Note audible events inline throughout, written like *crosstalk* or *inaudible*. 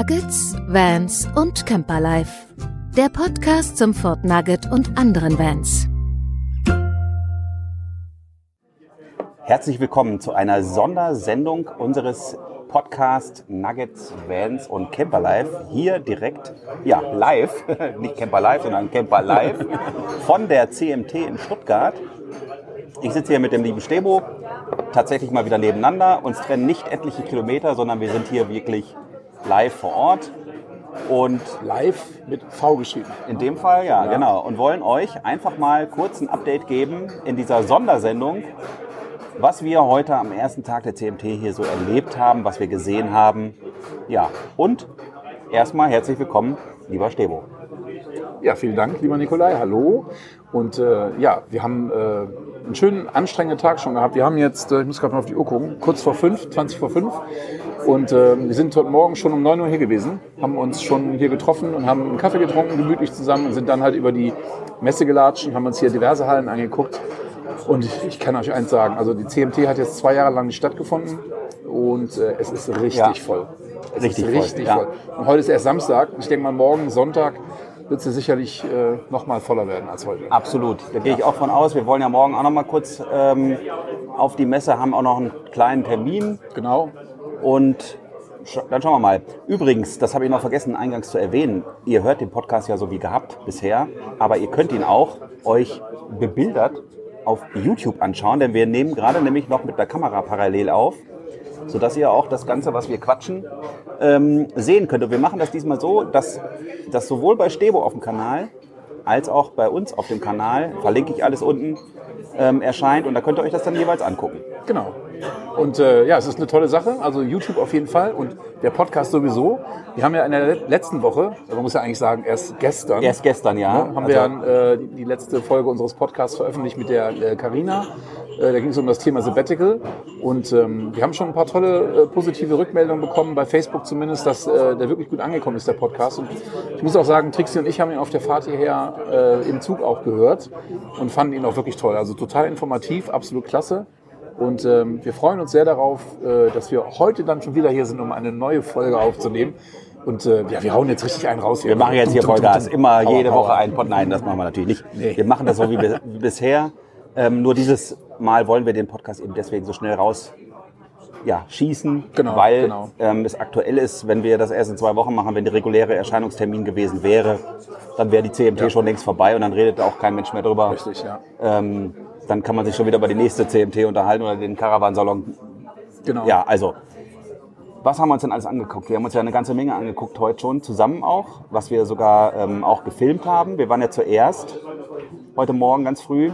Nuggets, Vans und Camperlife. Der Podcast zum Fort Nugget und anderen Vans. Herzlich willkommen zu einer Sondersendung unseres Podcast Nuggets, Vans und Camperlife. Hier direkt, ja, live, *laughs* nicht Camperlife, sondern Camper Live *laughs* von der CMT in Stuttgart. Ich sitze hier mit dem lieben Stebo, tatsächlich mal wieder nebeneinander. Uns trennen nicht etliche Kilometer, sondern wir sind hier wirklich live vor Ort. Und Live mit V geschrieben. in dem Fall, ja, genau. Und wollen euch einfach mal kurz ein Update geben in dieser Sondersendung, was wir heute am ersten Tag der CMT hier so erlebt haben, was wir gesehen haben. Ja, und erstmal herzlich willkommen, lieber Stebo. Ja, vielen Dank, lieber Nikolai. Hallo. Und äh, ja, wir haben äh, einen schönen, anstrengenden Tag schon gehabt. Wir haben jetzt, äh, ich muss gerade mal auf die Uhr gucken, kurz vor fünf, 20 vor fünf. Und äh, wir sind heute Morgen schon um 9 Uhr hier gewesen, haben uns schon hier getroffen und haben einen Kaffee getrunken, gemütlich zusammen und sind dann halt über die Messe gelatscht und haben uns hier diverse Hallen angeguckt. Und ich kann euch eins sagen, also die CMT hat jetzt zwei Jahre lang nicht stattgefunden und äh, es ist richtig Ja. voll. Es Richtig ist voll, richtig ja. voll. Und heute ist erst Samstag. Ich denke mal, morgen Sonntag wird sie sicherlich äh, noch mal voller werden als heute. Absolut, da gehe ich auch von aus. Wir wollen ja morgen auch noch mal kurz ähm, auf die Messe, haben auch noch einen kleinen Termin. Genau. Und sch dann schauen wir mal. Übrigens, das habe ich noch vergessen eingangs zu erwähnen, ihr hört den Podcast ja so wie gehabt bisher, aber ihr könnt ihn auch euch bebildert auf YouTube anschauen, denn wir nehmen gerade nämlich noch mit der Kamera parallel auf, sodass ihr auch das Ganze, was wir quatschen, ähm, sehen könnt. Und wir machen das diesmal so, dass das sowohl bei Stebo auf dem Kanal als auch bei uns auf dem Kanal, verlinke ich alles unten, ähm, erscheint und da könnt ihr euch das dann jeweils angucken. Genau. Und äh, ja, es ist eine tolle Sache. Also YouTube auf jeden Fall und der Podcast sowieso. Wir haben ja in der letzten Woche, man muss ja eigentlich sagen, erst gestern, Erst gestern, ja. ne, haben wir dann, äh, die, die letzte Folge unseres Podcasts veröffentlicht mit der äh, Carina. Äh, da ging es um das Thema Sabbatical. Und ähm, wir haben schon ein paar tolle äh, positive Rückmeldungen bekommen, bei Facebook zumindest, dass äh, der wirklich gut angekommen ist, der Podcast. Und ich muss auch sagen, Trixie und ich haben ihn auf der Fahrt hierher äh, im Zug auch gehört und fanden ihn auch wirklich toll. Also total informativ, absolut klasse. Und ähm, wir freuen uns sehr darauf, äh, dass wir heute dann schon wieder hier sind, um eine neue Folge aufzunehmen. Und äh, ja, wir hauen jetzt richtig einen raus hier. Wir machen jetzt hier Vollgas. Immer jede. Woche einen Pod. Nein, das machen wir natürlich nicht. Nee. Wir machen das so wie, wie *laughs* bisher. Ähm, nur dieses Mal wollen wir den Podcast eben deswegen so schnell raus ja, schießen, Genau, weil genau. Ähm, es aktuell ist, wenn wir das erst in zwei Wochen machen, wenn der reguläre Erscheinungstermin gewesen wäre, dann wäre die CMT schon längst vorbei und dann redet auch kein Mensch mehr drüber. Richtig, ja. Ähm, dann kann man sich schon wieder über die nächste CMT unterhalten oder den Caravansalon Genau. ja, also, was haben wir uns denn alles angeguckt? Wir haben uns ja eine ganze Menge angeguckt heute schon, zusammen auch, was wir sogar ähm, auch gefilmt haben. Wir waren ja zuerst heute Morgen ganz früh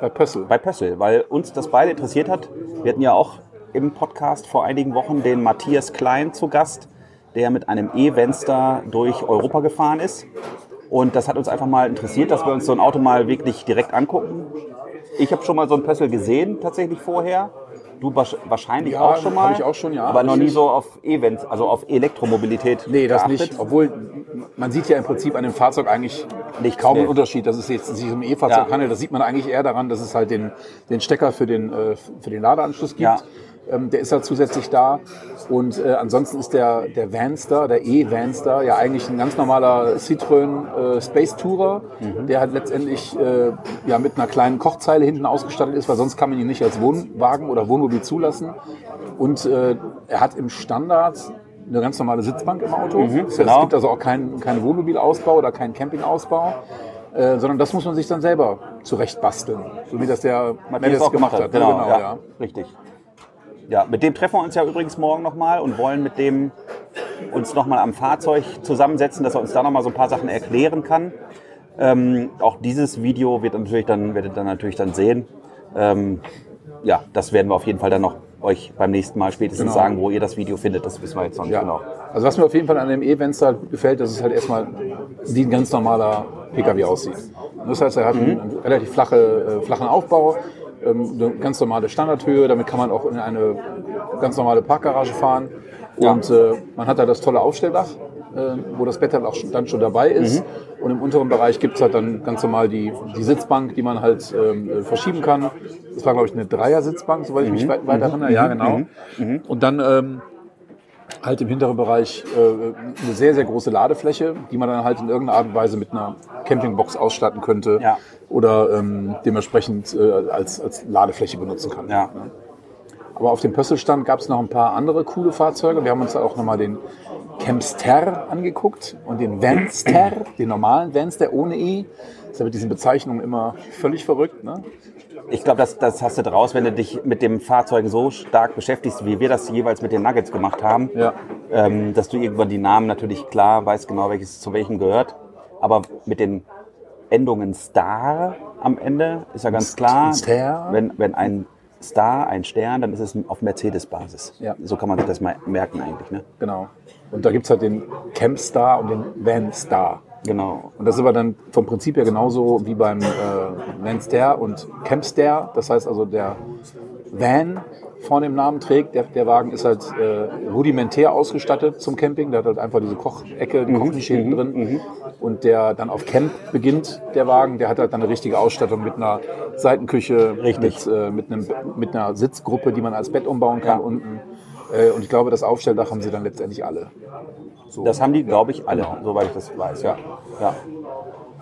Bei Pössl. bei Pössl, weil uns das beide interessiert hat. Wir hatten ja auch im Podcast vor einigen Wochen den Matthias Klein zu Gast, der mit einem E-Venster durch Europa gefahren ist. Und das hat uns einfach mal interessiert, dass wir uns so ein Auto mal wirklich direkt angucken. Ich habe schon mal so ein Pössl gesehen, tatsächlich vorher. Du wahrscheinlich Ja, auch schon mal. hab ich auch schon, ja. Aber noch nie so auf E-Vents, also auf Elektromobilität. Nee, das geachtet. nicht. Obwohl, man sieht ja im Prinzip an dem Fahrzeug eigentlich Nichts, kaum nee. einen Unterschied, dass es jetzt sich um E-Fahrzeug Ja. handelt. Das sieht man eigentlich eher daran, dass es halt den, den Stecker für den, äh, für den Ladeanschluss gibt. Ja. Ähm, der ist ja zusätzlich da. Und äh, ansonsten ist der, der Vanster, der E-Vanster, ja eigentlich ein ganz normaler Citroën äh, Space Tourer, Mhm. der halt letztendlich äh, ja, mit einer kleinen Kochzeile hinten ausgestattet ist, weil sonst kann man ihn nicht als Wohnwagen oder Wohnmobil zulassen. Und äh, er hat im Standard eine ganz normale Sitzbank im Auto. das heißt, genau. Es gibt also auch keinen keinen Wohnmobilausbau oder keinen Campingausbau. Äh, sondern das muss man sich dann selber zurechtbasteln, so wie das der Matthias auch gemacht hat. ne? Genau, ja, richtig. Ja, mit dem treffen wir uns ja übrigens morgen nochmal und wollen mit dem uns nochmal am Fahrzeug zusammensetzen, dass er uns da nochmal so ein paar Sachen erklären kann. Ähm, auch dieses Video wird natürlich dann, werdet ihr dann natürlich dann sehen. Ähm, ja, das werden wir auf jeden Fall dann noch euch beim nächsten Mal spätestens Genau. sagen, wo ihr das Video findet. Das wissen wir jetzt noch nicht Ja. genau. Also was mir auf jeden Fall an dem E-Venster halt gut gefällt, dass es halt erstmal wie ein ganz normaler Pkw aussieht. Das heißt, er hat einen, einen relativ flache, äh, flachen Aufbau, eine ganz normale Standardhöhe, damit kann man auch in eine ganz normale Parkgarage fahren. Ja. Und äh, man hat da das tolle Aufstelldach, äh, wo das Bett dann auch schon, dann schon dabei ist. Und im unteren Bereich gibt es halt dann ganz normal die, die Sitzbank, die man halt ähm, äh, verschieben kann. Das war, glaube ich, eine Dreier-Sitzbank, soweit ich mich weit, weit erinnere. Ja, genau. Und dann ähm, halt im hinteren Bereich äh, eine sehr, sehr große Ladefläche, die man dann halt in irgendeiner Art und Weise mit einer Campingbox ausstatten könnte Ja. oder ähm, dementsprechend äh, als, als Ladefläche benutzen kann. Ja. Aber auf dem Pösselstand gab es noch ein paar andere coole Fahrzeuge. Wir haben uns auch nochmal den Campster angeguckt und den Vanster, den normalen Vanster ohne E. Das ist ja mit diesen Bezeichnungen immer völlig verrückt. Ne? Ich glaube, das, das hast du draus, wenn du dich mit dem Fahrzeug so stark beschäftigst, wie wir das jeweils mit den Nuggets gemacht haben, Ja. ähm, dass du irgendwann die Namen natürlich klar weißt, genau welches zu welchem gehört. Aber mit den Endungen Star am Ende ist ja ganz klar, Star? wenn, wenn ein Star, ein Stern, dann ist es auf Mercedes-Basis. Ja. So kann man sich das mal merken eigentlich. Ne? Genau. Und da gibt es halt den Campstar und den Vanstar. Genau. Und das ist aber dann vom Prinzip her genauso wie beim äh, Vanster und Campster. Das heißt also, der Van vorne im Namen trägt, der, der Wagen ist halt äh, rudimentär ausgestattet zum Camping. Der hat halt einfach diese Kochecke, die Kochnische hinten drin. Und der dann auf Camp beginnt, der Wagen, der hat halt dann eine richtige Ausstattung mit einer Seitenküche, Richtig. Mit, äh, mit, einem, mit einer Sitzgruppe, die man als Bett umbauen kann Ja. unten. Äh, und ich glaube, das Aufstelldach haben sie dann letztendlich alle. So. Das haben die, glaube ich, alle, soweit ich das weiß. Ja. ja.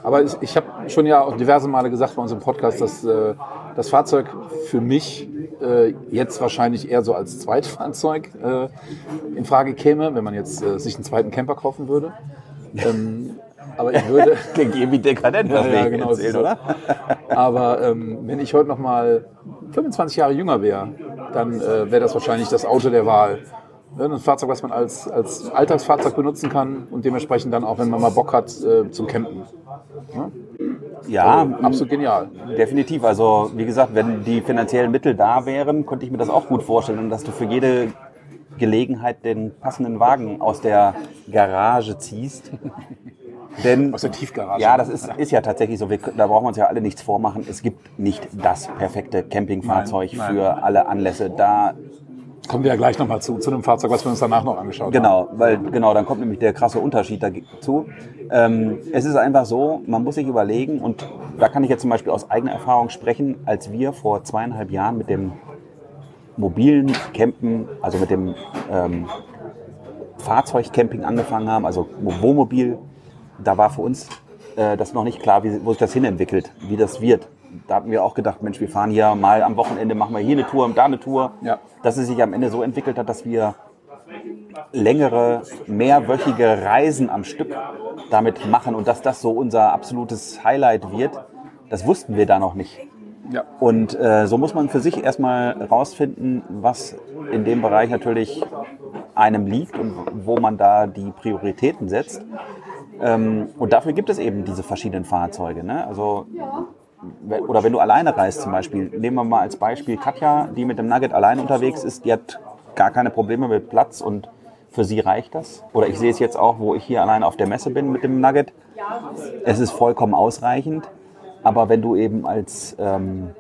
Aber ich, ich habe schon ja auch diverse Male gesagt bei unserem Podcast, dass äh, das Fahrzeug für mich äh, jetzt wahrscheinlich eher so als Zweitfahrzeug äh, in Frage käme, wenn man jetzt äh, sich einen zweiten Camper kaufen würde. Ähm, aber ich würde, *laughs* Klingt irgendwie dekadent, was Ja, ja, genau, erzählen, so. oder? aber ähm, wenn ich heute noch mal 25 Jahre jünger wäre, dann äh, wäre das wahrscheinlich das Auto der Wahl. Ja, Ein Fahrzeug, was man als, als Alltagsfahrzeug benutzen kann und dementsprechend dann auch, wenn man mal Bock hat, äh, zum Campen. Ja, Absolut genial. Definitiv. Also wie gesagt, wenn die finanziellen Mittel da wären, könnte ich mir das auch gut vorstellen, dass du für jede Gelegenheit den passenden Wagen aus der Garage ziehst. *laughs* Denn Aus der Tiefgarage. ja, das ist, ist ja tatsächlich so. Wir, da brauchen wir uns ja alle nichts vormachen. Es gibt nicht das perfekte Campingfahrzeug Nein, nein. für alle Anlässe. Da Kommen wir ja gleich nochmal zu, zu einem Fahrzeug, was wir uns danach noch angeschaut haben. Genau, weil genau, dann kommt nämlich der krasse Unterschied dazu. Ähm, es ist einfach so, man muss sich überlegen, und da kann ich jetzt zum Beispiel aus eigener Erfahrung sprechen, als wir vor zweieinhalb Jahren mit dem mobilen Campen, also mit dem ähm, Fahrzeugcamping angefangen haben, also Wohnmobil, da war für uns äh, das noch nicht klar, wie, wo sich das hinentwickelt, wie das wird. Da hatten wir auch gedacht, Mensch, wir fahren hier mal am Wochenende, machen wir hier eine Tour, da eine Tour. Ja. Dass es sich am Ende so entwickelt hat, dass wir längere, mehrwöchige Reisen am Stück damit machen und dass das so unser absolutes Highlight wird, das wussten wir da noch nicht. Ja. Und äh, so muss man für sich erstmal rausfinden, was in dem Bereich natürlich einem liegt und wo man da die Prioritäten setzt. Ähm, und dafür gibt es eben diese verschiedenen Fahrzeuge. Ne? Also, oder wenn du alleine reist zum Beispiel, nehmen wir mal als Beispiel Katja, die mit dem Nugget allein unterwegs ist, die hat gar keine Probleme mit Platz und für sie reicht das. Oder ich sehe es jetzt auch, wo ich hier alleine auf der Messe bin mit dem Nugget. Es ist vollkommen ausreichend. Aber wenn du eben als ähm,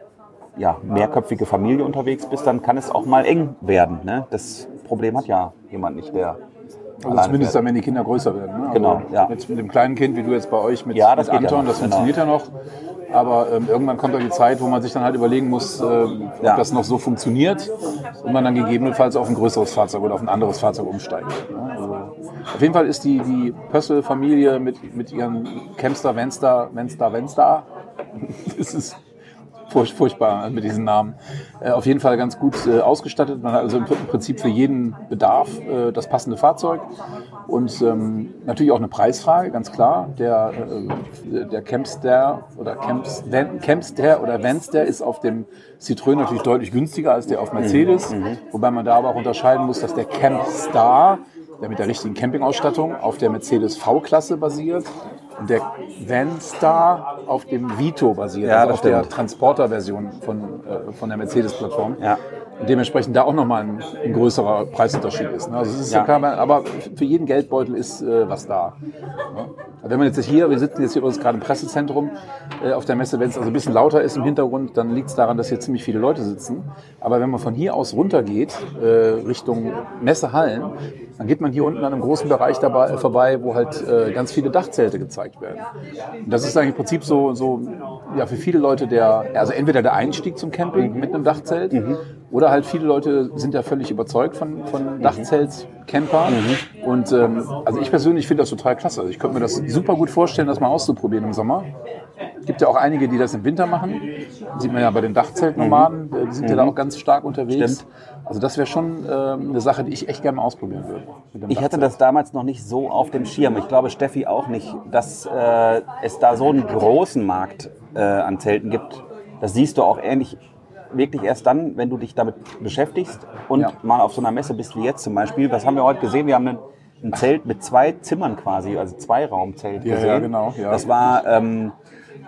ja, mehrköpfige Familie unterwegs bist, dann kann es auch mal eng werden. Ne? Das Problem hat ja jemand nicht, der Also zumindest fährt. dann, wenn die Kinder größer werden. Ne? Also Genau, ja. Jetzt mit dem kleinen Kind, wie du jetzt bei euch mit, Ja, das mit ja Anton, noch, das genau. funktioniert ja noch. Aber ähm, irgendwann kommt auch die Zeit, wo man sich dann halt überlegen muss, äh, ob Ja. das noch so funktioniert und man dann gegebenenfalls auf ein größeres Fahrzeug oder auf ein anderes Fahrzeug umsteigt. Ne? Also, auf jeden Fall ist die, die Pössl-Familie mit, mit ihren Camster, Venster, Venster, *laughs* Venster, das ist furch- furchtbar mit diesen Namen. Äh, auf jeden Fall ganz gut äh, ausgestattet. Man hat also im Prinzip für jeden Bedarf äh, das passende Fahrzeug. Und ähm, natürlich auch eine Preisfrage, ganz klar. Der, äh, der Campster oder Camps, Van- Campster oder Vanster ist auf dem Citroën natürlich deutlich günstiger als der auf Mercedes. Wobei man da aber auch unterscheiden muss, dass der Campstar, der mit der richtigen Campingausstattung, auf der Mercedes V-Klasse basiert. Und der Vanstar auf dem Vito basiert, Ja, also auf der stimmt. Transporter-Version von, äh, von der Mercedes-Plattform. Ja. Und dementsprechend da auch nochmal ein, ein größerer Preisunterschied ist. Ne? Also es ist Ja. klar, aber für jeden Geldbeutel ist äh, was da. Ne? Wenn man jetzt hier, wir sitzen jetzt hier übrigens gerade im Pressezentrum äh, auf der Messe, wenn es also ein bisschen lauter ist im Hintergrund, dann liegt es daran, dass hier ziemlich viele Leute sitzen. Aber wenn man von hier aus runtergeht, äh, Richtung Messehallen, dann geht man hier unten an einem großen Bereich dabei, vorbei, wo halt äh, ganz viele Dachzelte gezeigt werden. Und das ist eigentlich im Prinzip so, so ja, für viele Leute der, also entweder der Einstieg zum Camping mit einem Dachzelt Oder halt viele Leute sind ja völlig überzeugt von, von Dachzelt, Camper. Und ähm, also ich persönlich finde das total klasse. Also ich könnte mir das super gut vorstellen, das mal auszuprobieren im Sommer. Gibt ja auch einige, die das im Winter machen. Sieht man ja bei den Dachzeltnomaden, äh, die sind ja da auch ganz stark unterwegs. Stimmt. Also das wäre schon ähm, eine Sache, die ich echt gerne mal ausprobieren würde. Ich hatte das damals noch nicht so auf dem Schirm. Ich glaube, Steffi auch nicht, dass äh, es da so einen großen Markt äh, an Zelten gibt. Das siehst du auch ähnlich wirklich erst dann, wenn du dich damit beschäftigst und Ja. mal auf so einer Messe bist wie jetzt zum Beispiel. Was haben wir heute gesehen? Wir haben ein, ein Zelt mit zwei Zimmern quasi, also zwei Raumzelt Ja, gesehen. ja, genau, ja. Das war ähm,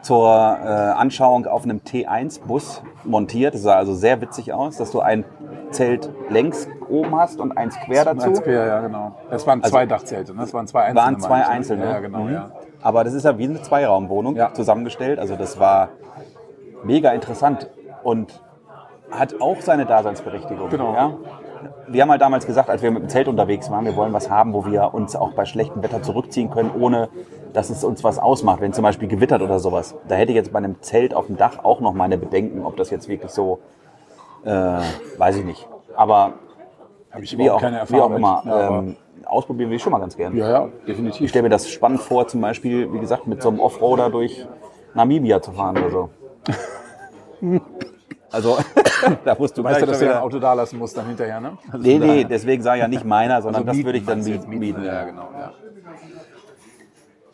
zur äh, Anschauung auf einem T1-Bus montiert. Das sah also sehr witzig aus, dass du ein Zelt längs oben hast und eins quer dazu. Eins quer, ja, genau. Das waren zwei Dachzelte, ne? das waren zwei einzelne. waren zwei ne? einzelne. Ja, genau, Mhm. ja. Aber das ist ja wie eine Zweiraumwohnung Ja. zusammengestellt. Also das war mega interessant und hat auch seine Daseinsberechtigung. Genau. Ja? Wir haben halt damals gesagt, als wir mit dem Zelt unterwegs waren, wir wollen was haben, wo wir uns auch bei schlechtem Wetter zurückziehen können, ohne dass es uns was ausmacht, wenn zum Beispiel gewittert oder sowas. Da hätte ich jetzt bei einem Zelt auf dem Dach auch noch meine Bedenken, ob das jetzt wirklich so, äh, weiß ich nicht. Aber Habe ich wie auch, keine wie auch immer, mit. Ja, ähm, ausprobieren will ich schon mal ganz gerne. ja, ja, Ich definitiv. stelle mir das spannend vor, zum Beispiel, wie gesagt, mit so einem Offroader durch Namibia zu fahren oder so. *laughs* Also, da musst du Weißt du, dass du dein Auto da lassen musst dann hinterher, ne? Also Nee, nee, deswegen sage ich ja nicht meiner, sondern Also das würde ich dann mieten. mieten Ja, ja. genau. Ja.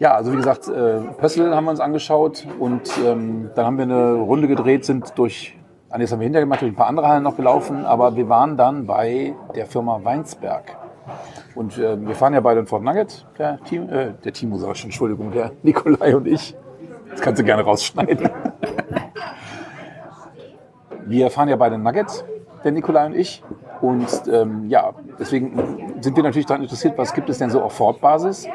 Ja, also wie gesagt, äh, Pössl haben wir uns angeschaut und ähm, dann haben wir eine Runde gedreht, sind durch, ah, nee, das haben wir hinterher gemacht, durch ein paar andere Hallen noch gelaufen, aber wir waren dann bei der Firma Weinsberg. Und äh, wir fahren ja beide in Fort Nugget, der, Team, äh, der Timo sag ich schon, Entschuldigung, der Nikolai und ich. Das kannst du gerne rausschneiden. *laughs* Wir fahren ja beide Nugget, der Nikolai und ich. Und ähm, ja, deswegen sind wir natürlich daran interessiert, was gibt es denn so auf Ford-Basis.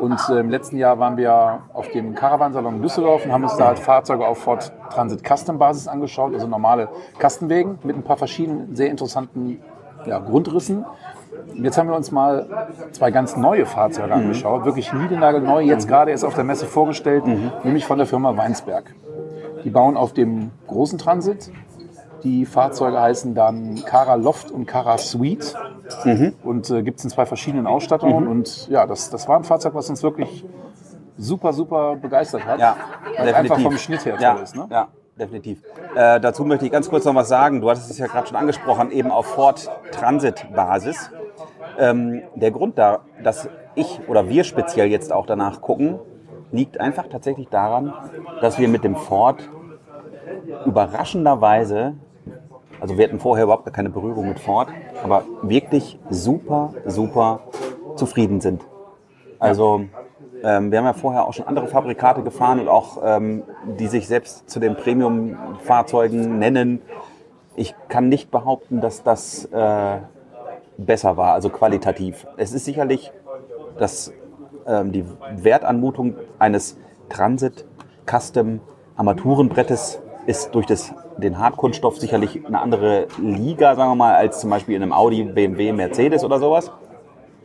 Und äh, im letzten Jahr waren wir auf dem Caravansalon in Düsseldorf und haben uns da halt Fahrzeuge auf Ford Transit Custom Basis angeschaut, also normale Kastenwägen mit ein paar verschiedenen sehr interessanten ja, Grundrissen. Und jetzt haben wir uns mal zwei ganz neue Fahrzeuge angeschaut, wirklich niegelnagelneu, jetzt gerade erst auf der Messe vorgestellt, nämlich von der Firma Weinsberg. Die bauen auf dem großen Transit. Die Fahrzeuge heißen dann Cara Loft und Cara Suite und äh, gibt es in zwei verschiedenen Ausstattungen. Und ja, das, das war ein Fahrzeug, was uns wirklich super, super begeistert hat. Ja, weil es einfach vom Schnitt her toll ja, ist. Ne? Ja, definitiv. Äh, dazu möchte ich ganz kurz noch was sagen. Du hattest es ja gerade schon angesprochen, eben auf Ford Transit Basis. Ähm, der Grund da, dass ich oder wir speziell jetzt auch danach gucken, liegt einfach tatsächlich daran, dass wir mit dem Ford überraschenderweise, also wir hatten vorher überhaupt gar keine Berührung mit Ford, aber wirklich super, super zufrieden sind. Also ähm, wir haben ja vorher auch schon andere Fabrikate gefahren und auch ähm, die sich selbst zu den Premium-Fahrzeugen nennen. Ich kann nicht behaupten, dass das äh, besser war, also qualitativ. Es ist sicherlich dass ähm, die Wertanmutung eines Transit Custom Armaturenbrettes ist durch das, den Hartkunststoff sicherlich eine andere Liga, sagen wir mal, als zum Beispiel in einem Audi, BMW, Mercedes oder sowas.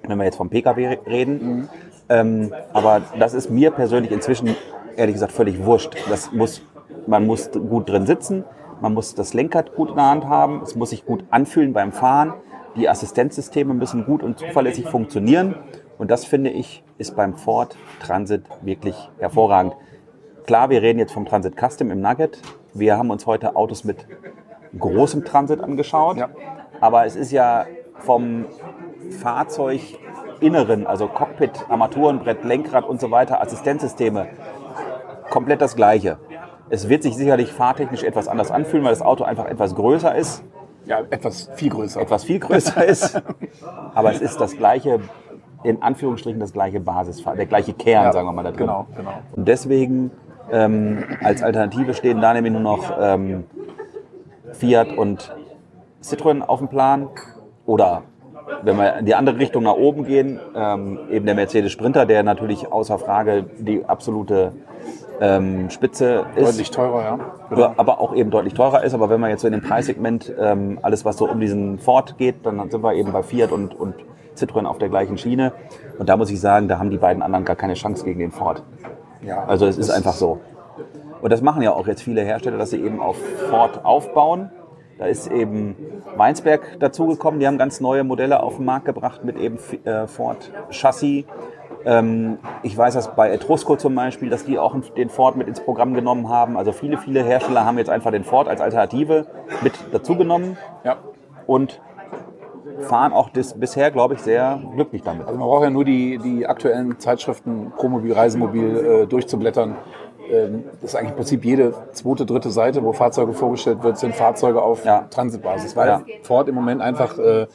Wenn wir jetzt vom Pkw reden. Ähm, aber das ist mir persönlich inzwischen ehrlich gesagt völlig wurscht. Das muss, man muss gut drin sitzen, man muss das Lenkrad gut in der Hand haben, es muss sich gut anfühlen beim Fahren. Die Assistenzsysteme müssen gut und zuverlässig funktionieren. Und das finde ich ist beim Ford Transit wirklich hervorragend. Klar, wir reden jetzt vom Transit Custom im Nugget. Wir haben uns heute Autos mit großem Transit angeschaut. Ja. Aber es ist ja vom Fahrzeuginneren, also Cockpit, Armaturenbrett, Lenkrad und so weiter, Assistenzsysteme, komplett das Gleiche. Es wird sich sicherlich fahrtechnisch etwas anders anfühlen, weil das Auto einfach etwas größer ist, Ja, etwas viel größer. etwas viel größer *laughs* ist. Aber es ist das gleiche, in Anführungsstrichen das gleiche Basisfahr, der gleiche Kern, Ja, sagen wir mal da drin. Genau, genau. Und deswegen ähm, als Alternative stehen da nämlich nur noch ähm, Fiat und Citroën auf dem Plan. Oder wenn wir in die andere Richtung nach oben gehen, ähm, eben der Mercedes Sprinter, der natürlich außer Frage die absolute ähm, Spitze ist. Deutlich teurer, ja. Ja, aber auch eben deutlich teurer ist. Aber wenn man jetzt so in dem Preissegment ähm, alles, was so um diesen Ford geht, dann sind wir eben bei Fiat und, und Citroën auf der gleichen Schiene. Und da muss ich sagen, da haben die beiden anderen gar keine Chance gegen den Ford. Ja. Also es ist einfach so. Und das machen ja auch jetzt viele Hersteller, dass sie eben auf Ford aufbauen. Da ist eben Weinsberg dazugekommen. Die haben ganz neue Modelle auf den Markt gebracht mit eben äh, Ford Chassis. Ähm, ich weiß das bei Etrusco zum Beispiel, dass die auch den Ford mit ins Programm genommen haben. Also viele, viele Hersteller haben jetzt einfach den Ford als Alternative mit dazugenommen. Ja. Und fahren auch das bisher, glaube ich, sehr glücklich damit. Also man braucht ja nur die, die aktuellen Zeitschriften Promobil, Reisemobil äh, durchzublättern. Ähm, das ist eigentlich im Prinzip jede zweite, dritte Seite, wo Fahrzeuge vorgestellt wird, sind Fahrzeuge auf Ja. Transitbasis, weil Ja. Ford im Moment einfach äh,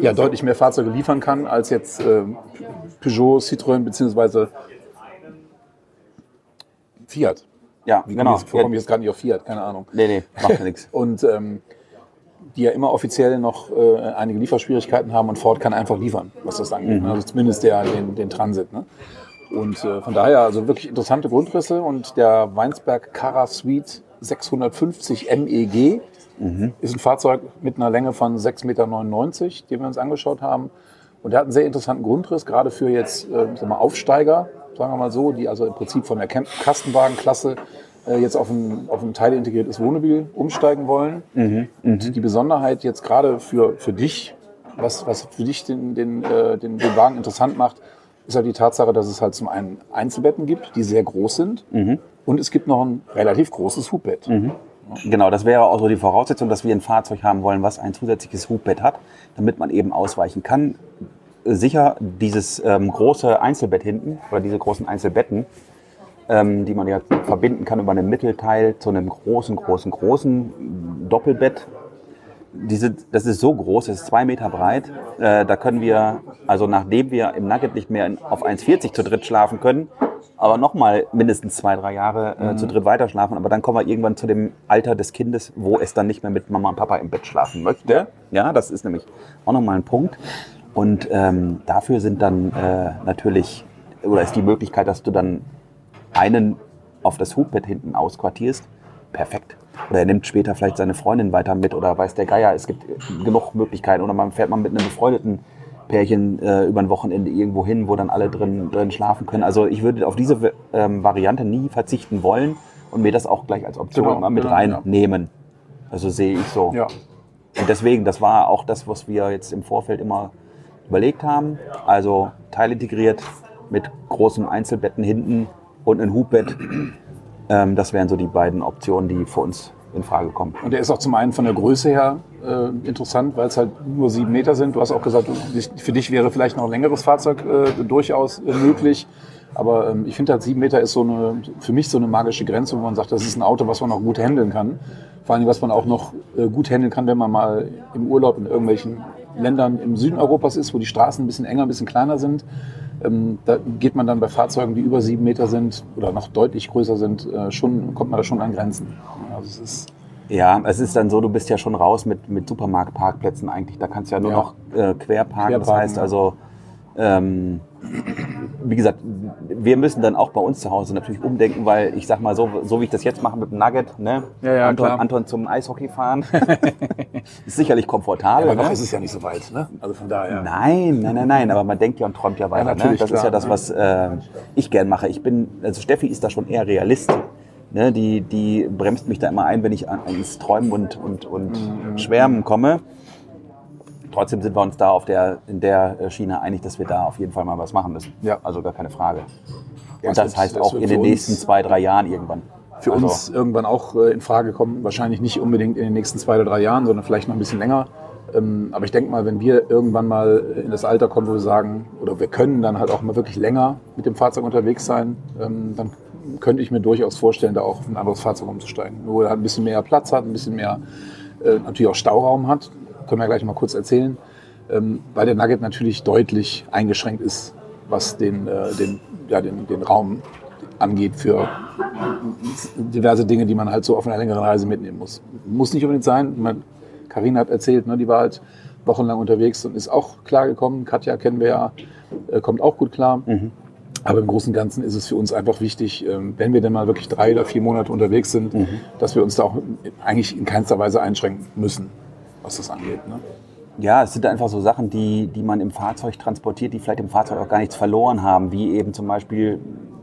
ja, deutlich mehr Fahrzeuge liefern kann als jetzt äh, Peugeot, Citroën beziehungsweise Fiat. Ja, Wie genau. genau. Ich komme jetzt gerade nicht auf Fiat, keine Ahnung. Nee, nee, macht ja nichts. *laughs* Und ähm, die ja immer offiziell noch äh, einige Lieferschwierigkeiten haben und Ford kann einfach liefern, was das angeht. ne? Also zumindest der, den, den Transit. Ne? Und äh, von daher also wirklich interessante Grundrisse und der Weinsberg Cara Suite 650 MEG ist ein Fahrzeug mit einer Länge von 6,99 Meter, den wir uns angeschaut haben. Und der hat einen sehr interessanten Grundriss, gerade für jetzt äh, mal, Aufsteiger, sagen wir mal so, die also im Prinzip von der Kastenwagenklasse jetzt auf ein, auf ein teilintegriertes Wohnmobil umsteigen wollen. Und die Besonderheit jetzt gerade für, für dich, was, was für dich den, den, äh, den, den Wagen interessant macht, ist halt die Tatsache, dass es halt zum einen Einzelbetten gibt, die sehr groß sind. Und es gibt noch ein relativ großes Hubbett. Genau, das wäre auch so die Voraussetzung, dass wir ein Fahrzeug haben wollen, was ein zusätzliches Hubbett hat, damit man eben ausweichen kann. Sicher, dieses ähm, große Einzelbett hinten oder diese großen Einzelbetten, ähm, die man ja verbinden kann über einen Mittelteil zu einem großen, großen, großen Doppelbett. Diese, das ist so groß, das ist zwei Meter breit. Äh, da können wir, also nachdem wir im Nugget nicht mehr in, auf 1,40 zu dritt schlafen können, aber nochmal mindestens zwei, drei Jahre äh, zu dritt weiter schlafen. Aber dann kommen wir irgendwann zu dem Alter des Kindes, wo es dann nicht mehr mit Mama und Papa im Bett schlafen möchte. Ja, das ist nämlich auch nochmal ein Punkt. Und ähm, dafür sind dann äh, natürlich, oder ist die Möglichkeit, dass du dann einen auf das Hubbett hinten ausquartierst, perfekt. Oder er nimmt später vielleicht seine Freundin weiter mit oder weiß der Geier, es gibt genug Möglichkeiten. Oder man fährt mal mit einem befreundeten Pärchen äh, über ein Wochenende irgendwo hin, wo dann alle drin, drin schlafen können. Also ich würde auf diese ähm, Variante nie verzichten wollen und mir das auch gleich als Option Genau, mal mit genau, reinnehmen. Also sehe ich so. Ja. Und deswegen, das war auch das, was wir jetzt im Vorfeld immer überlegt haben. Also teilintegriert mit großen Einzelbetten hinten und ein Hubbett. Ähm, das wären so die beiden Optionen, die für uns in Frage kommen. Und der ist auch zum einen von der Größe her äh, interessant, weil es halt nur sieben Meter sind. Du hast auch gesagt, für dich wäre vielleicht noch ein längeres Fahrzeug äh, durchaus äh, möglich. Aber ähm, ich finde halt sieben Meter ist so eine, für mich so eine magische Grenze, wo man sagt, das ist ein Auto, was man auch gut handeln kann. Vor allem, was man auch noch äh, gut handeln kann, wenn man mal im Urlaub in irgendwelchen Ländern im Süden Europas ist, wo die Straßen ein bisschen enger, ein bisschen kleiner sind. Ähm, da geht man dann bei Fahrzeugen, die über sieben Meter sind oder noch deutlich größer sind, äh, schon, kommt man da schon an Grenzen. Also es ist Ja, es ist dann so, du bist ja schon raus mit, mit Supermarktparkplätzen eigentlich. Da kannst du ja nur Ja. noch äh, quer parken. Das Querparken, heißt also, ähm, wie gesagt, wir müssen dann auch bei uns zu Hause natürlich umdenken, weil ich sag mal so, so wie ich das jetzt mache mit dem Nugget, ne? Ja, ja, Anton. Anton zum Eishockey fahren, *laughs* ist sicherlich komfortabel. Aber noch ne? ist es ja nicht so weit, ne? Also von daher. Nein, nein, nein, nein, aber man denkt ja und träumt ja weiter. ne? natürlich, Das ist ja klar. das, was äh, ich gern mache. Ich bin, also Steffi ist da schon eher Realist. Ne? Die, die bremst mich da immer ein, wenn ich an, ins Träumen und, und, und Mhm. Schwärmen komme. Trotzdem sind wir uns da auf der, in der Schiene einig, dass wir da auf jeden Fall mal was machen müssen. Ja. Also gar keine Frage. Ja, Und das wird- heißt es auch in den nächsten zwei, drei Jahren irgendwann. Für Also- uns irgendwann auch äh, in Frage kommen. Wahrscheinlich nicht unbedingt in den nächsten zwei oder drei Jahren, sondern vielleicht noch ein bisschen länger. Ähm, aber ich denke mal, wenn wir irgendwann mal in das Alter kommen, wo wir sagen, oder wir können dann halt auch mal wirklich länger mit dem Fahrzeug unterwegs sein, ähm, dann könnte ich mir durchaus vorstellen, da auch auf ein anderes Fahrzeug umzusteigen. Nur wo er halt ein bisschen mehr Platz hat, ein bisschen mehr äh, natürlich auch Stauraum hat. Können wir gleich mal kurz erzählen. Ähm, weil der Nugget natürlich deutlich eingeschränkt ist, was den, äh, den, ja, den, den Raum angeht für diverse Dinge, die man halt so auf einer längeren Reise mitnehmen muss. Muss nicht unbedingt sein. Carina hat erzählt, ne, die war halt wochenlang unterwegs und ist auch klar gekommen. Katja kennen wir ja, äh, kommt auch gut klar. Aber im Großen und Ganzen ist es für uns einfach wichtig, ähm, wenn wir dann mal wirklich drei oder vier Monate unterwegs sind, dass wir uns da auch eigentlich in keinster Weise einschränken müssen, was das angeht. Ne? Ja, es sind einfach so Sachen, die, die man im Fahrzeug transportiert, die vielleicht im Fahrzeug auch gar nichts verloren haben, wie eben zum Beispiel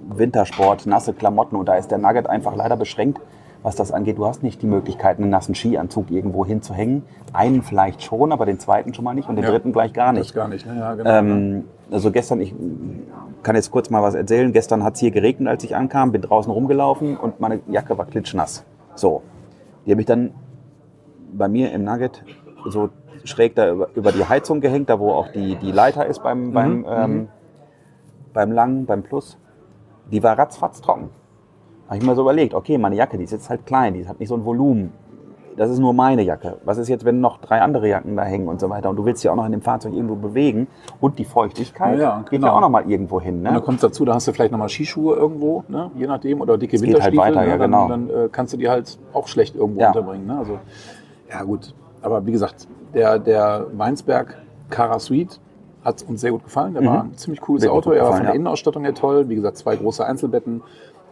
Wintersport, nasse Klamotten. Und da ist der Nugget einfach leider beschränkt, was das angeht. Du hast nicht die Möglichkeit, einen nassen Skianzug irgendwo hinzuhängen. Einen vielleicht schon, aber den zweiten schon mal nicht und den Ja. dritten gleich gar nicht. gar nicht, ne? Ja, genau. Ähm, also gestern, ich kann jetzt kurz mal was erzählen. Gestern hat es hier geregnet, als ich ankam, bin draußen rumgelaufen und meine Jacke war klitschnass. So, die habe ich dann bei mir im Nugget so schräg da über, über die Heizung gehängt, da wo auch die, die Leiter ist beim, beim, ähm, beim Langen, beim Plus. Die war ratzfatz trocken. Habe ich mir so überlegt, okay, meine Jacke, die ist jetzt halt klein, die hat nicht so ein Volumen. Das ist nur meine Jacke. Was ist jetzt, wenn noch drei andere Jacken da hängen und so weiter und du willst sie auch noch in dem Fahrzeug irgendwo bewegen und die Feuchtigkeit Ja, ja, geht genau. ja auch noch mal irgendwo hin. Und Ne? dann kommt dazu, da hast du vielleicht nochmal Skischuhe irgendwo, ne? je nachdem, oder dicke geht halt Winterstiefel. weiter, ne? ja, dann, genau. Dann äh, kannst du die halt auch schlecht irgendwo Ja. unterbringen. Ne? Also, ja gut, aber wie gesagt, der, der Weinsberg Cara Suite hat uns sehr gut gefallen. Der war ein ziemlich cooles Sehr Auto. Er war von der ja. Innenausstattung her toll. Wie gesagt, zwei große Einzelbetten.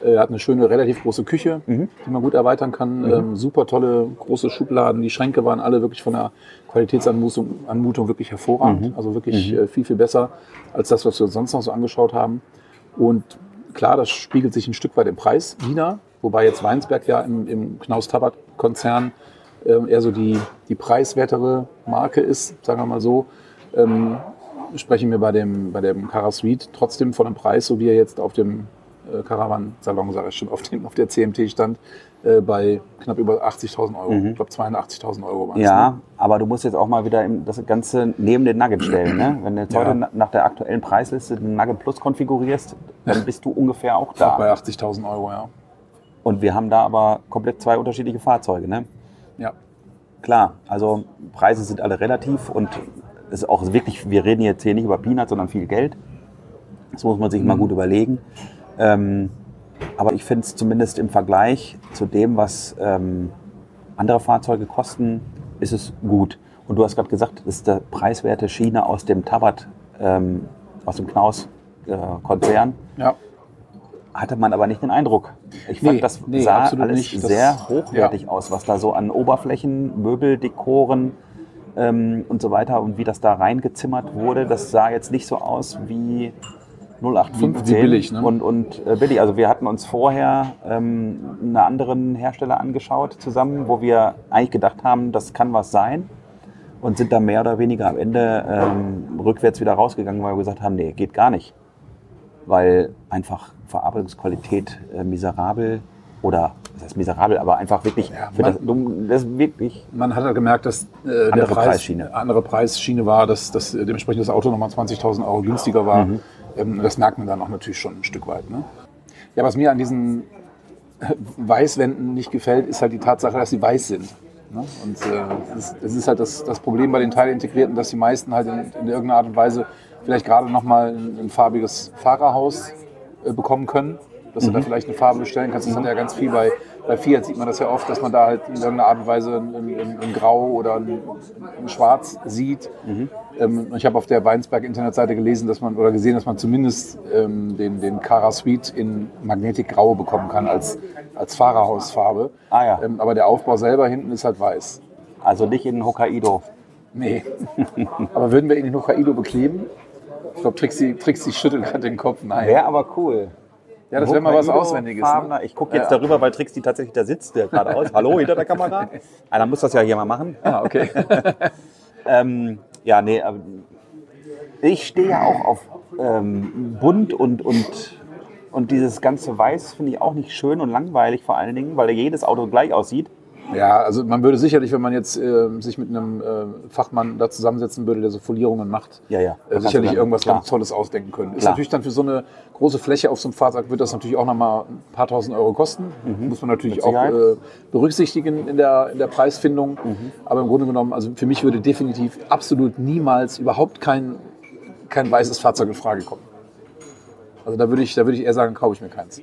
Er hat eine schöne, relativ große Küche, Mhm. die man gut erweitern kann. Ähm, super tolle, große Schubladen. Die Schränke waren alle wirklich von der Qualitätsanmutung Anmutung wirklich hervorragend. Mhm. Also wirklich äh, viel, viel besser als das, was wir uns sonst noch so angeschaut haben. Und klar, das spiegelt sich ein Stück weit im Preis wieder. Wobei jetzt Weinsberg ja im, im Knaus-Tabat-Konzern ähm, eher so die, die preiswertere Marke ist, sagen wir mal so. Ähm, sprechen wir bei dem, bei dem Cara Suite trotzdem von einem Preis, so wie er jetzt auf dem äh, Caravan-Salon, sage ich schon, auf, dem, auf der CMT stand, äh, bei knapp über 80.000 Euro. Ich glaube 82.000 Euro waren Mhm. Ja, aber du musst jetzt auch mal wieder das Ganze neben den Nugget stellen. Ne? Wenn du jetzt Ja. heute na- nach der aktuellen Preisliste den Nugget Plus konfigurierst, dann bist du ungefähr auch Ne? Bei da. 80.000 Euro, ja. Und wir haben da aber komplett zwei unterschiedliche Fahrzeuge. Ne? Ja, Klar, also Preise sind alle relativ und es ist auch wirklich, wir reden jetzt hier nicht über Peanuts, sondern viel Geld. Das muss man sich Mhm. mal gut überlegen. Ähm, aber ich finde es zumindest im Vergleich zu dem, was ähm, andere Fahrzeuge kosten, ist es gut. Und du hast gerade gesagt, das ist der preiswerte Schiene aus dem Tabat, ähm, aus dem Knaus-Konzern. ja. Hatte man aber nicht den Eindruck. Ich fand, Nee, das nee, sah alles nicht. Das- sehr hochwertig aus, was da so an Oberflächen, Möbel, Dekoren ähm, und so weiter und wie das da reingezimmert wurde. Das sah jetzt nicht so aus wie 0815 Wie- wie billig, ne? und, und äh, billig. Also wir hatten uns vorher ähm, einen anderen Hersteller angeschaut zusammen, wo wir eigentlich gedacht haben, das kann was sein und sind da mehr oder weniger am Ende ähm, rückwärts wieder rausgegangen, weil wir gesagt haben, nee, geht gar nicht weil einfach Verarbeitungsqualität äh, miserabel oder das heißt miserabel, aber einfach wirklich Ja, das, man- das ist wirklich Man hat ja gemerkt, dass äh, der Andere Preis, Preisschiene. andere Preisschiene war, dass, dass äh, dementsprechend das Auto nochmal 20.000 Euro günstiger war. Mhm. Ähm, das merkt man dann auch natürlich schon ein Stück weit. Ne? Ja, was mir an diesen Weißwänden nicht gefällt, ist halt die Tatsache, dass sie weiß sind. Ne? Und äh, das, ist- das ist halt das, das Problem bei den Teilintegrierten, dass die meisten halt in, in irgendeiner Art und Weise vielleicht gerade nochmal ein, ein farbiges Fahrerhaus äh, bekommen können. Dass du da vielleicht eine Farbe bestellen kannst. Das hat ja ganz viel bei, bei Fiat sieht man das ja oft, dass man da halt in irgendeiner Art und Weise ein, ein, ein Grau oder ein, ein Schwarz sieht. Ähm, und ich habe auf der Weinsberg-Internetseite gelesen, dass man oder gesehen, dass man zumindest ähm, den, den Cara Suite in Magnetikgrau bekommen kann als, als Fahrerhausfarbe. Ah ja. Ähm, aber der Aufbau selber hinten ist halt weiß. also nicht in Hokkaido. Nee. *laughs* aber würden wir ihn in Hokkaido bekleben? Ich glaube, Trixie, Trixie schüttelt gerade den Kopf. Nein. Wäre aber cool. Ja, das wäre mal was Auswendiges. Ne? Ich gucke jetzt Ja. darüber, weil Trixie tatsächlich da sitzt, der gerade aus. Hallo hinter der Kamera. *laughs* Einer muss das ja hier mal machen. Ah, okay. *laughs* Ähm, ja, nee, aber ich stehe ja auch auf ähm, bunt und, und, und dieses ganze Weiß finde ich auch nicht schön und langweilig vor allen Dingen, weil jedes Auto gleich aussieht. Ja, also man würde sicherlich, wenn man jetzt äh, sich mit einem äh, Fachmann da zusammensetzen würde, der so Folierungen macht, Ja, ja. äh, sicherlich dann- irgendwas klar. ganz Tolles ausdenken können. Ist Klar. natürlich dann für so eine große Fläche auf so einem Fahrzeug wird das natürlich auch nochmal ein paar tausend Euro kosten. Muss man natürlich auch äh, berücksichtigen in der, in der Preisfindung. Mhm. Aber im Grunde genommen, also für mich würde definitiv absolut niemals überhaupt kein, kein weißes Fahrzeug in Frage kommen. Also da würde ich, da würde ich eher sagen, kaufe ich mir keins.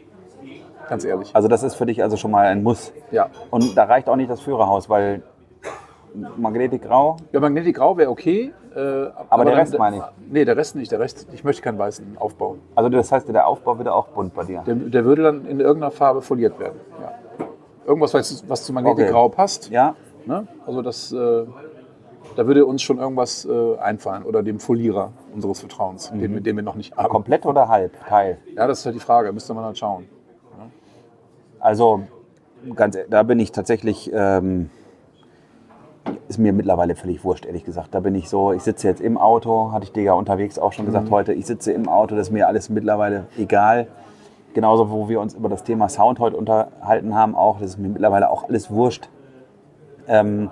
Ganz ehrlich. Also das ist für dich also schon mal ein Muss. Ja. Und da reicht auch nicht das Führerhaus, weil Magnetik Grau, Ja, Magnetic Grau wäre okay. Äh, Aber der dann- Rest meine ich. Nee, der Rest nicht. Der Rest, ich möchte keinen weißen Aufbau. also das heißt, der Aufbau wird auch bunt bei dir. Der, der würde dann in irgendeiner Farbe foliert werden. Ja. Irgendwas, was, was zu Magnetic Okay. Grau passt. Ja, Ne? Also das, äh, da würde uns schon irgendwas äh, einfallen. Oder dem Folierer unseres Vertrauens, Mhm. den, den wir noch nicht haben. komplett oder halb, Teil. Ja, das ist halt die Frage. Müsste man halt schauen. Also ganz, da bin ich tatsächlich, ähm, ist mir mittlerweile völlig wurscht, ehrlich gesagt. Da bin ich so, ich sitze jetzt im Auto, hatte ich dir ja unterwegs auch schon gesagt heute, ich sitze im Auto, das ist mir alles mittlerweile egal. Genauso, wo wir uns über das Thema Sound heute unterhalten haben, auch, das ist mir mittlerweile auch alles wurscht. Ähm,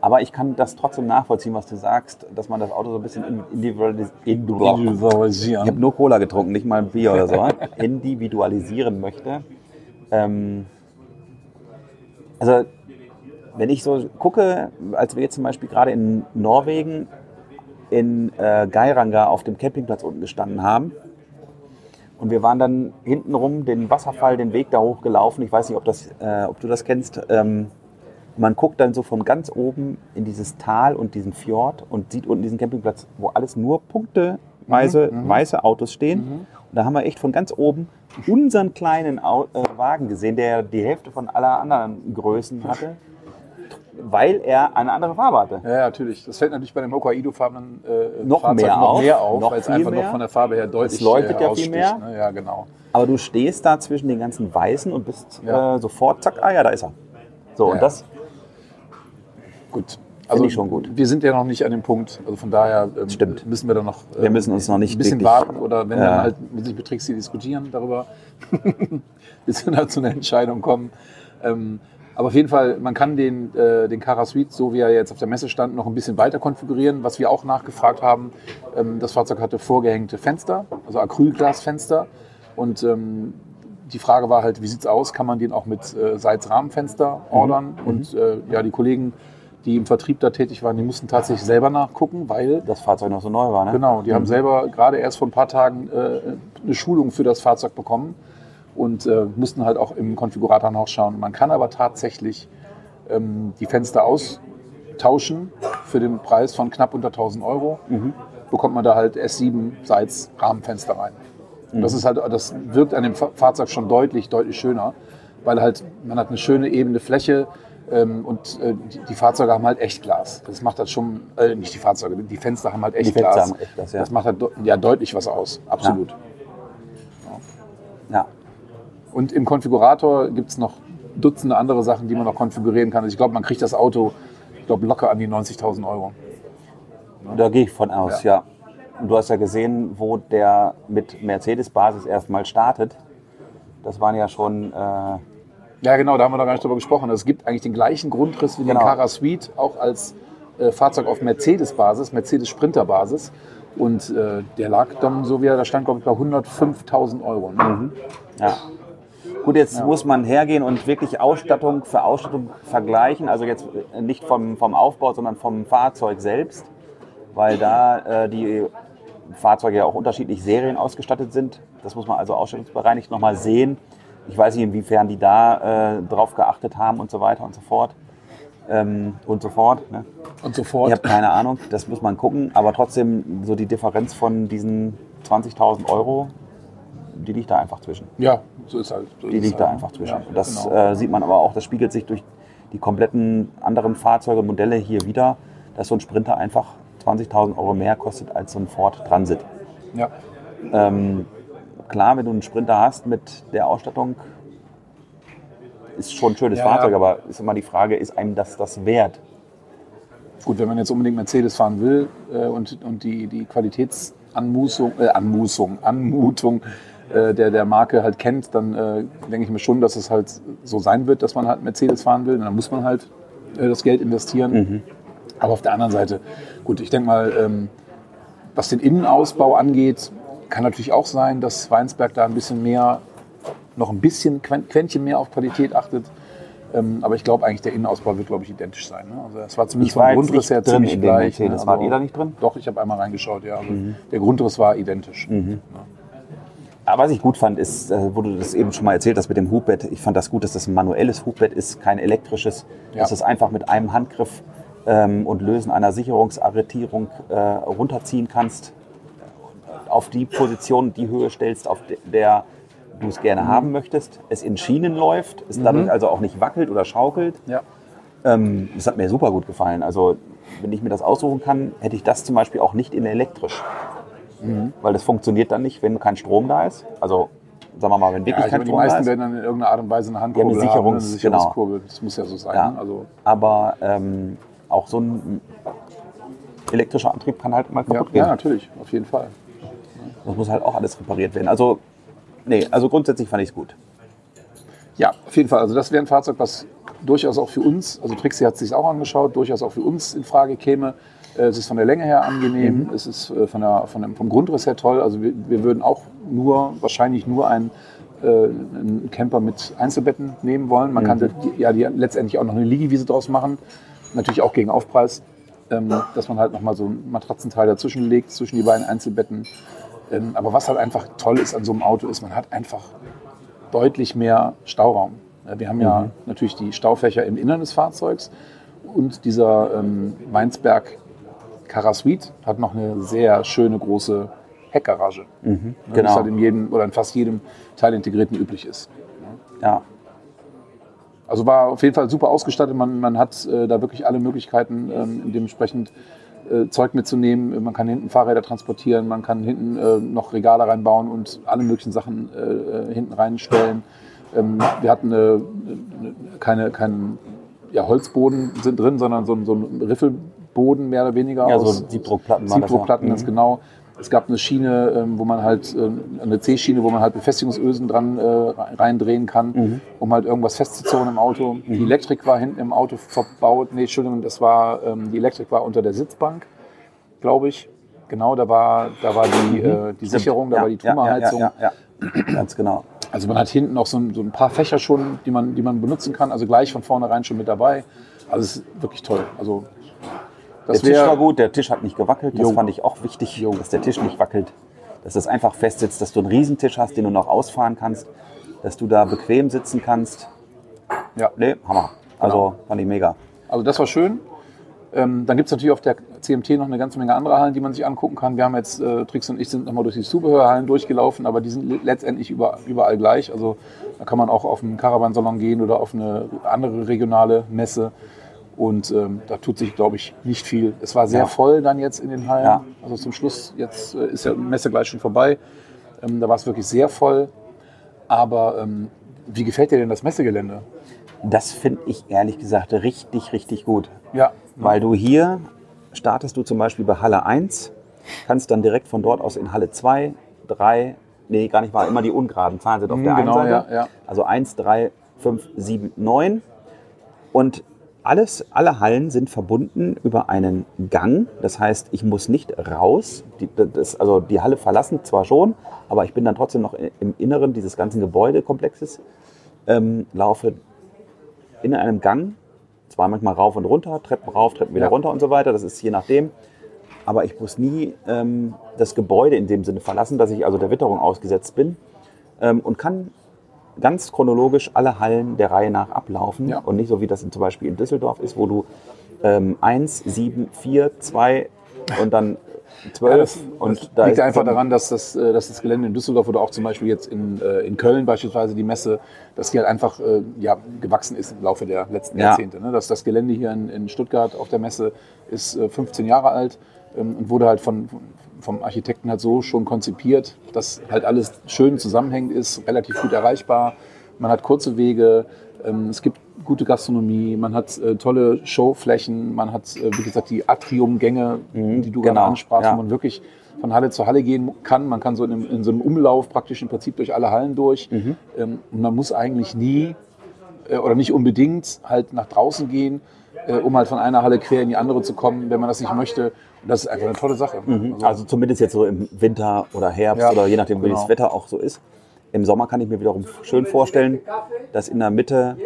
aber ich kann das trotzdem nachvollziehen, was du sagst, dass man das Auto so ein bisschen individualis individualisieren. Ich habe nur Cola getrunken, nicht mal ein Bier oder so. *laughs* individualisieren möchte. Ähm, also, wenn ich so gucke, als wir jetzt zum Beispiel gerade in Norwegen in äh, Geiranger auf dem Campingplatz unten gestanden haben, und wir waren dann hintenrum den Wasserfall, den Weg da hochgelaufen. Ich weiß nicht, ob, das, äh, ob du das kennst. Ähm, man guckt dann so von ganz oben in dieses Tal und diesen Fjord und sieht unten diesen Campingplatz, wo alles nur punkteweise mhm, weiße Autos stehen. Mhm. Und da haben wir echt von ganz oben unseren kleinen äh, Wagen gesehen, der die Hälfte von aller anderen Größen hatte weil er eine andere Farbe hatte. Ja, natürlich. Das fällt natürlich bei dem Hokkaido-farbenen äh, noch, mehr noch mehr auf, noch weil es einfach mehr. noch von der Farbe her deutlich es leuchtet äh, ja viel mehr. Ne? Ja, genau. Aber du stehst da zwischen den ganzen Weißen und bist ja. äh, sofort, zack, ah ja, da ist er. So, ja. und das... Gut. Also ich schon gut. Wir sind ja noch nicht an dem Punkt, also von daher ähm, Stimmt. müssen wir da noch wir müssen uns noch nicht ein bisschen warten oder wenn ja. dann halt mit sich Betricks diskutieren darüber, *laughs* bis wir da zu einer Entscheidung kommen. Ähm, aber auf jeden Fall, man kann den, äh, den Cara Suite, so wie er jetzt auf der Messe stand, noch ein bisschen weiter konfigurieren. Was wir auch nachgefragt haben, ähm, das Fahrzeug hatte vorgehängte Fenster, also Acrylglasfenster. Und ähm, die Frage war halt, wie sieht es aus? Kann man den auch mit äh, Seitsrahmenfenster mhm. ordern? Mhm. Und äh, ja, die Kollegen, die im Vertrieb da tätig waren, die mussten tatsächlich selber nachgucken, weil... Das Fahrzeug noch so neu war, ne? Genau, die mhm. haben selber gerade erst vor ein paar Tagen äh, eine Schulung für das Fahrzeug bekommen und äh, mussten halt auch im Konfigurator nachschauen. Man kann aber tatsächlich ähm, die Fenster austauschen für den Preis von knapp unter 1000 Euro. Mhm. Bekommt man da halt S7 Seits Rahmenfenster rein. Mhm. Das ist halt, das wirkt an dem Fahrzeug schon deutlich, deutlich schöner, weil halt man hat eine schöne ebene Fläche ähm, und äh, die, die, Fahrzeuge haben halt Echtglas. Das macht halt schon, äh, nicht die Fahrzeuge, die Fenster haben halt Echtglas. Haben Echtglas ja. Das macht halt ja deutlich was aus, absolut. ja. ja. Und im Konfigurator gibt es noch Dutzende andere Sachen, die man noch konfigurieren kann. Also ich glaube, man kriegt das Auto, ich glaube, locker an die 90.000 Euro. Da gehe ich von aus, ja. ja. Und du hast ja gesehen, wo der mit Mercedes-Basis erstmal startet. Das waren ja schon. Äh ja, genau, da haben wir noch gar nicht drüber gesprochen. Es gibt eigentlich den gleichen Grundriss wie genau. den Cara Suite, auch als äh, Fahrzeug auf Mercedes-Basis, Mercedes-Sprinter-Basis. Und äh, der lag dann, so wie er da stand, glaube ich, bei 105.000 Euro. Ne? Mhm. Ja. Gut, jetzt ja. muss man hergehen und wirklich Ausstattung für Ausstattung vergleichen. Also jetzt nicht vom, vom Aufbau, sondern vom Fahrzeug selbst, weil da äh, die Fahrzeuge ja auch unterschiedlich Serien ausgestattet sind. Das muss man also ausstattungsbereinigt nochmal sehen. Ich weiß nicht, inwiefern die da äh, drauf geachtet haben und so weiter und so fort. Ähm, und so fort. Ne? Und so fort. Ich habe keine Ahnung, das muss man gucken. Aber trotzdem, so die Differenz von diesen 20.000 Euro die liegt da einfach zwischen. Ja, so ist halt. So die liegt halt. da einfach zwischen. Ja, das genau. äh, sieht man aber auch, das spiegelt sich durch die kompletten anderen Fahrzeuge, Modelle hier wieder, dass so ein Sprinter einfach 20.000 Euro mehr kostet als so ein Ford Transit. Ja. Ähm, klar, wenn du einen Sprinter hast mit der Ausstattung, ist schon ein schönes ja, Fahrzeug, ja. aber ist immer die Frage, ist einem das das wert? Gut, wenn man jetzt unbedingt Mercedes fahren will äh, und, und die, die Qualitätsanmußung, äh, Anmußung, Anmutung äh, der, der Marke halt kennt, dann äh, denke ich mir schon, dass es halt so sein wird, dass man halt Mercedes fahren will. Und dann muss man halt äh, das Geld investieren. Mhm. Aber auf der anderen Seite, gut, ich denke mal, ähm, was den Innenausbau angeht, kann natürlich auch sein, dass Weinsberg da ein bisschen mehr, noch ein bisschen Quäntchen mehr auf Qualität achtet. Ähm, aber ich glaube eigentlich, der Innenausbau wird, glaube ich, identisch sein. Ne? Also es war zumindest vom Grundriss her ziemlich gleich. Ne? Das war ihr da nicht drin? Doch, ich habe einmal reingeschaut, ja. Also mhm. Der Grundriss war identisch. Mhm. Ja. Aber was ich gut fand, ist, äh, wo du das eben schon mal erzählt hast mit dem Hubbett, ich fand das gut, dass das ein manuelles Hubbett ist, kein elektrisches, ja. dass es einfach mit einem Handgriff ähm, und Lösen einer Sicherungsarretierung äh, runterziehen kannst, auf die Position, die Höhe stellst, auf der du es gerne mhm. haben möchtest, es in Schienen läuft, es mhm. dadurch also auch nicht wackelt oder schaukelt. Ja. Ähm, das hat mir super gut gefallen. Also wenn ich mir das aussuchen kann, hätte ich das zum Beispiel auch nicht in elektrisch. Mhm. Weil das funktioniert dann nicht, wenn kein Strom da ist. Also sagen wir mal, wenn wirklich Ja, kein meine, die Strom da meisten ist. werden dann in irgendeiner Art und Weise eine Handkurbel eine haben, ne? eine Sicherungskurbel. Das muss ja so sein. Ja. ne? Also, Aber ähm, auch so ein elektrischer Antrieb kann halt mal ja, kaputt ja, gehen. natürlich, auf jeden Fall. Das muss halt auch alles repariert werden. Also, nee, also grundsätzlich fand ich es gut. Ja, auf jeden Fall. Also das wäre ein Fahrzeug, was durchaus auch für uns, also Trixie hat es sich auch angeschaut, durchaus auch für uns in Frage käme. Äh, Es ist von der Länge her angenehm, es ist äh, von der, von dem, vom Grundriss her toll. Also wir, wir würden auch nur, wahrscheinlich nur einen, äh, einen Camper mit Einzelbetten nehmen wollen. Man kann die, ja die, letztendlich auch noch eine Liegewiese draus machen, natürlich auch gegen Aufpreis, ähm, dass man halt nochmal so ein Matratzenteil dazwischen legt, zwischen die beiden Einzelbetten. Ähm, aber was halt einfach toll ist an so einem Auto, ist, man hat einfach deutlich mehr Stauraum. Wir haben ja natürlich die Staufächer im Innern des Fahrzeugs und dieser ähm, Weinsberg Carasuite hat noch eine sehr schöne große Heckgarage. Ne, Die genau. halt in jedem oder in fast jedem Teil integrierten üblich ist. Ja, Also war auf jeden Fall super ausgestattet. Man, man hat äh, da wirklich alle Möglichkeiten, ähm, dementsprechend äh, Zeug mitzunehmen. Man kann hinten Fahrräder transportieren, man kann hinten äh, noch Regale reinbauen und alle möglichen Sachen äh, äh, hinten reinstellen. Ähm, wir hatten eine, eine, keine, keinen ja, Holzboden drin, sondern so, so ein Riffelboden mehr oder weniger. Ja, so aus Siebdruckplatten waren das, Siebdruckplatten, ja. ganz genau. Es gab eine Schiene, ähm, wo man halt, ähm, eine C-Schiene, wo man halt Befestigungsösen dran äh, reindrehen kann, Mhm. um halt irgendwas festzuzurren im Auto. Die Elektrik war hinten im Auto verbaut. Nee, Entschuldigung, das war, ähm, die Elektrik war unter der Sitzbank, glaube ich. Genau, da war, da war die, äh, die Sicherung, da Mhm. ja, war die Trümmerheizung. Ja, ja. Ganz genau. Also man hat hinten noch so ein, so ein paar Fächer schon, die man, die man benutzen kann. Also gleich von vornherein schon mit dabei. Also es ist wirklich toll. Also Der das Tisch wär- war gut, der Tisch hat nicht gewackelt. Das Jo. fand ich auch wichtig, dass der Tisch nicht wackelt. Dass es einfach fest sitzt, dass du einen Riesentisch hast, den du noch ausfahren kannst, dass du da bequem sitzen kannst. Ja. Nee, Hammer. Also fand ich mega. Also das war schön. Ähm, dann gibt es natürlich auf der CMT noch eine ganze Menge andere Hallen, die man sich angucken kann. Wir haben jetzt, äh, Trix und ich sind nochmal durch die Zubehörhallen durchgelaufen, aber die sind le- letztendlich über, überall gleich. Also da kann man auch auf einen Caravansalon gehen oder auf eine andere regionale Messe. Und ähm, da tut sich, glaube ich, nicht viel. Es war sehr Ja. voll dann jetzt in den Hallen. Ja. Also zum Schluss, jetzt äh, ist ja die Messe gleich schon vorbei. Ähm, da war es wirklich sehr voll. Aber ähm, wie gefällt dir denn das Messegelände? Das finde ich ehrlich gesagt richtig, richtig gut. Ja, Weil du hier startest du zum Beispiel bei Halle 1, kannst dann direkt von dort aus in Halle 2, 3, nee, gar nicht mal, immer die ungeraden Zahlen sind auf Mhm, der genau, einen Seite. ja, ja. Also 1, 3, 5, 7, 9. Und alles, alle Hallen sind verbunden über einen Gang. Das heißt, ich muss nicht raus. Die, das, also die Halle verlassen zwar schon, aber ich bin dann trotzdem noch im Inneren dieses ganzen Gebäudekomplexes. Ähm, laufe in einem Gang, zwar manchmal rauf und runter, Treppen rauf, Treppen wieder Ja. runter und so weiter, das ist je nachdem. Aber ich muss nie ähm, das Gebäude in dem Sinne verlassen, dass ich also der Witterung ausgesetzt bin ähm, und kann ganz chronologisch alle Hallen der Reihe nach ablaufen Ja. und nicht so wie das zum Beispiel in Düsseldorf ist, wo du ähm, 1, 7, 4, 2 und dann 12 *laughs* Ja, das, und das da liegt einfach daran, dass das, äh, dass das Gelände in Düsseldorf oder auch zum Beispiel jetzt in, äh, in Köln beispielsweise die Messe, dass die halt einfach äh, ja, gewachsen ist im Laufe der letzten Ja. Jahrzehnte. Ne? Dass das Gelände hier in, in Stuttgart auf der Messe ist äh, 15 Jahre alt ähm, und wurde halt von, vom Architekten halt so schon konzipiert, dass halt alles schön zusammenhängend ist, relativ gut erreichbar. Man hat kurze Wege, ähm, es gibt gute Gastronomie, man hat äh, tolle Showflächen, man hat, äh, wie gesagt, die Atriumgänge, die du gerade genau, ansprachst, ja. wo man wirklich von Halle zu Halle gehen kann. Man kann so in, einem- in so einem Umlauf praktisch im Prinzip durch alle Hallen durch. Mhm. Ähm, und man muss eigentlich nie äh, oder nicht unbedingt halt nach draußen gehen, um halt von einer Halle quer in die andere zu kommen, wenn man das nicht möchte. Das ist einfach eine tolle Sache. Also, Also zumindest jetzt so im Winter oder Herbst Ja, oder je nachdem, wie genau. das Wetter auch so ist. Im Sommer kann ich mir wiederum schön vorstellen, dass in der Mitte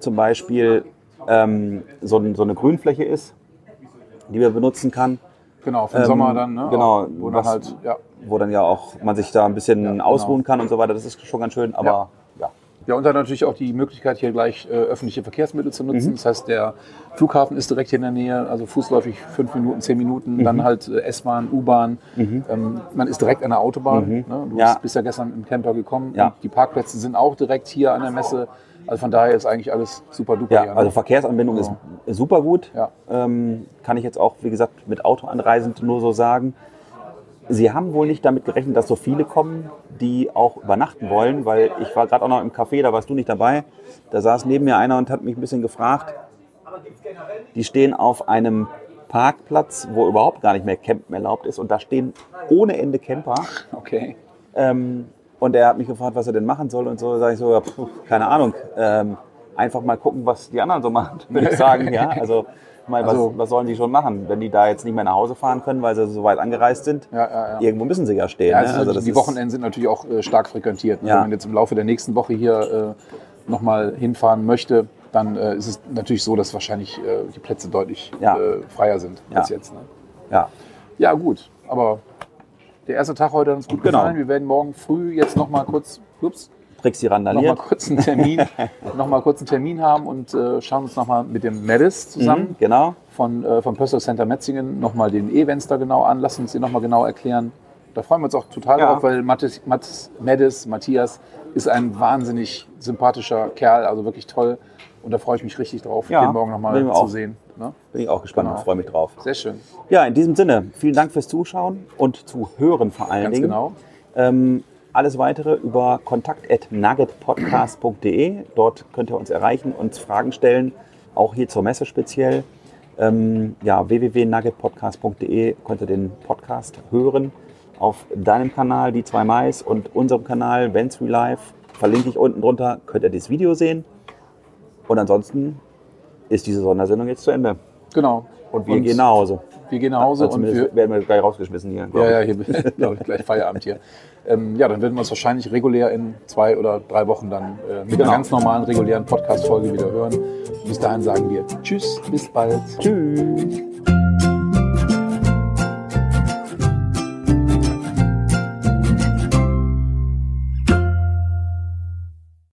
zum Beispiel ähm, so, so eine Grünfläche ist, die man benutzen kann. genau, für den Ähm, Sommer dann. Ne? genau, wo dann was- halt, ja. Wo dann ja auch man sich da ein bisschen genau. ausruhen kann und so weiter. Das ist schon ganz schön, aber ja. Und dann natürlich auch die Möglichkeit, hier gleich äh, öffentliche Verkehrsmittel zu Mhm. nutzen. Das heißt, der Flughafen ist direkt hier in der Nähe, also fußläufig fünf Minuten, zehn Minuten, Mhm. dann halt äh, S-Bahn, U-Bahn. Ähm, man ist direkt an der Autobahn. Ne? Du Mhm. Ja. bist ja gestern im Camper gekommen. Ja. Die Parkplätze sind auch direkt hier an der Messe. Also von daher ist eigentlich alles super duper. Ja, also Verkehrsanbindung ist super gut. Ja. Ähm, kann ich jetzt auch, wie gesagt, mit Auto anreisend nur so sagen. Sie haben wohl nicht damit gerechnet, dass so viele kommen, die auch übernachten wollen, weil ich war gerade auch noch im Café, da warst du nicht dabei. Da saß neben mir einer und hat mich ein bisschen gefragt. Die stehen auf einem Parkplatz, wo überhaupt gar nicht mehr Campen erlaubt ist und da stehen ohne Ende Camper. Okay. Ähm, und er hat mich gefragt, was er denn machen soll und so. Sage ich so, ja, pf, keine Ahnung. Ähm, einfach mal gucken, was die anderen so machen, würde ich sagen. Ja, also, was, Also- was sollen die schon machen, wenn die da jetzt nicht mehr nach Hause fahren können, weil sie so weit angereist sind? Ja, ja, ja. Irgendwo müssen sie ja stehen. Ne? Also natürlich- die Wochenenden sind natürlich auch äh, stark frequentiert. Ja. Wenn man jetzt im Laufe der nächsten Woche hier äh, nochmal hinfahren möchte, dann äh, ist es natürlich so, dass wahrscheinlich äh, die Plätze deutlich äh, freier sind als jetzt. Ne? Ja, Ja, gut. Aber der erste Tag heute hat uns gut Genau. gefallen. Wir werden morgen früh jetzt nochmal kurz, ups, Mal randaliert. kurz einen Termin, *laughs* noch mal kurz einen Termin haben und äh, schauen uns nochmal mit dem Medis zusammen Mhm, genau. von, äh, vom Personal Center Metzingen nochmal den Events da genau an. Lass uns den nochmal genau erklären. Da freuen wir uns auch total Ja. drauf, weil Mathis, Mathis, Medis, Matthias ist ein wahnsinnig sympathischer Kerl, also wirklich toll. Und da freue ich mich richtig drauf, Ja, den morgen nochmal zu auch. sehen. Ne? Bin ich auch gespannt Genau. und freue mich drauf. Sehr schön. Ja, in diesem Sinne, vielen Dank fürs Zuschauen und zu hören vor allen Ganz Dingen. genau. Ähm, alles weitere über kontakt.nuggetpodcast.de. Dort könnt ihr uns erreichen, uns Fragen stellen, auch hier zur Messe speziell. Ähm, ja, www.nuggetpodcast.de könnt ihr den Podcast hören. Auf deinem Kanal, die zwei Mais, und unserem Kanal, Vents Life, verlinke ich unten drunter, könnt ihr das Video sehen. Und ansonsten ist diese Sondersendung jetzt zu Ende. Genau. Und wir gehen nach Hause. Wir gehen nach Hause Also und wir, werden wir gleich rausgeschmissen hier. Ja, ja, hier glaube ich gleich Feierabend hier. Ähm, ja, dann werden wir uns wahrscheinlich regulär in zwei oder drei Wochen dann äh, mit Genau. einer ganz normalen, regulären Podcast-Folge wieder hören. Bis dahin sagen wir Tschüss, bis bald. Tschüss.